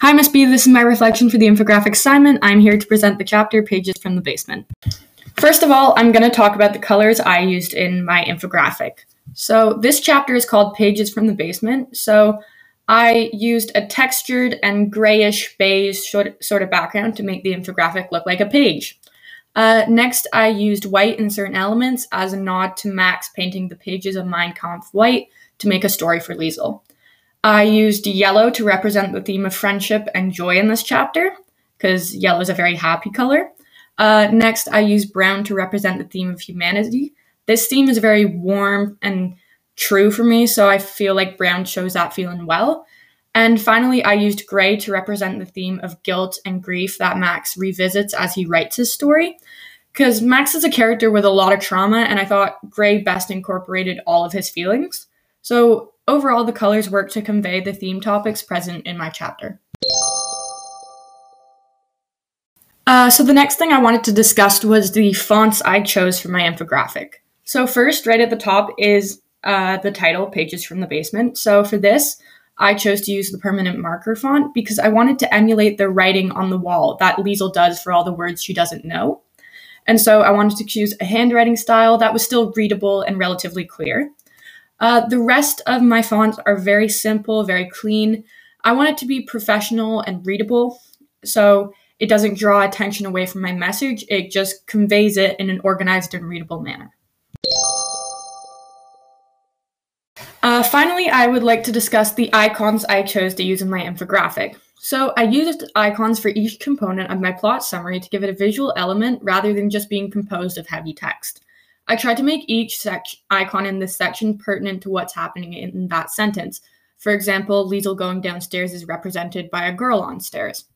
Hi, Miss B. This is my reflection for the infographic assignment. I'm here to present the chapter Pages from the Basement. First of all, I'm going to talk about the colors I used in my infographic. So, this chapter is called Pages from the Basement. So, I used a textured and grayish beige sort of background to make the infographic look like a page. Uh, next, I used white in certain elements as a nod to Max painting the pages of Mein Kampf white to make a story for Liesel. I used yellow to represent the theme of friendship and joy in this chapter, because yellow is a very happy color. Uh, next, I used brown to represent the theme of humanity. This theme is very warm and true for me, so I feel like brown shows that feeling well. And finally, I used gray to represent the theme of guilt and grief that Max revisits as he writes his story. Because Max is a character with a lot of trauma, and I thought gray best incorporated all of his feelings. So Overall, the colors work to convey the theme topics present in my chapter. Uh, so the next thing I wanted to discuss was the fonts I chose for my infographic. So first, right at the top is uh, the title, Pages from the Basement. So for this, I chose to use the permanent marker font because I wanted to emulate the writing on the wall that Liesel does for all the words she doesn't know. And so I wanted to choose a handwriting style that was still readable and relatively clear. Uh, the rest of my fonts are very simple, very clean. I want it to be professional and readable, so it doesn't draw attention away from my message. It just conveys it in an organized and readable manner. Uh, finally, I would like to discuss the icons I chose to use in my infographic. So I used icons for each component of my plot summary to give it a visual element rather than just being composed of heavy text. I tried to make each sec- icon in this section pertinent to what's happening in that sentence. For example, Liesel going downstairs is represented by a girl on stairs.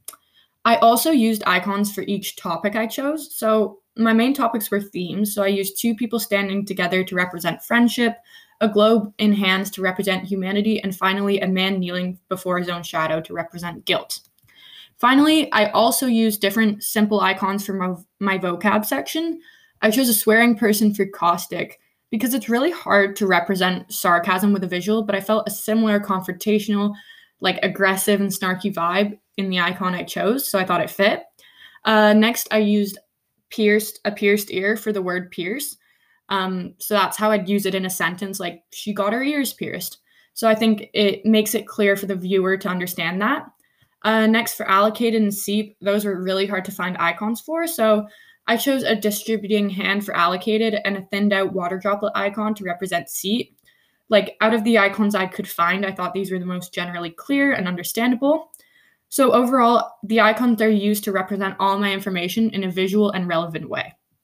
I also used icons for each topic I chose. So my main topics were themes. So I used two people standing together to represent friendship, a globe in hands to represent humanity, and finally a man kneeling before his own shadow to represent guilt. Finally, I also used different simple icons for my, my vocab section. I chose a swearing person for caustic because it's really hard to represent sarcasm with a visual, but I felt a similar confrontational, like aggressive and snarky vibe in the icon I chose, so I thought it fit. Uh, next, I used pierced a pierced ear for the word pierce. Um, so that's how I'd use it in a sentence, like she got her ears pierced. So I think it makes it clear for the viewer to understand that. Uh, next, for allocated and seep, those were really hard to find icons for. So I chose a distributing hand for allocated and a thinned out water droplet icon to represent seep. Like out of the icons I could find, I thought these were the most generally clear and understandable. So overall, the icons are used to represent all my information in a visual and relevant way.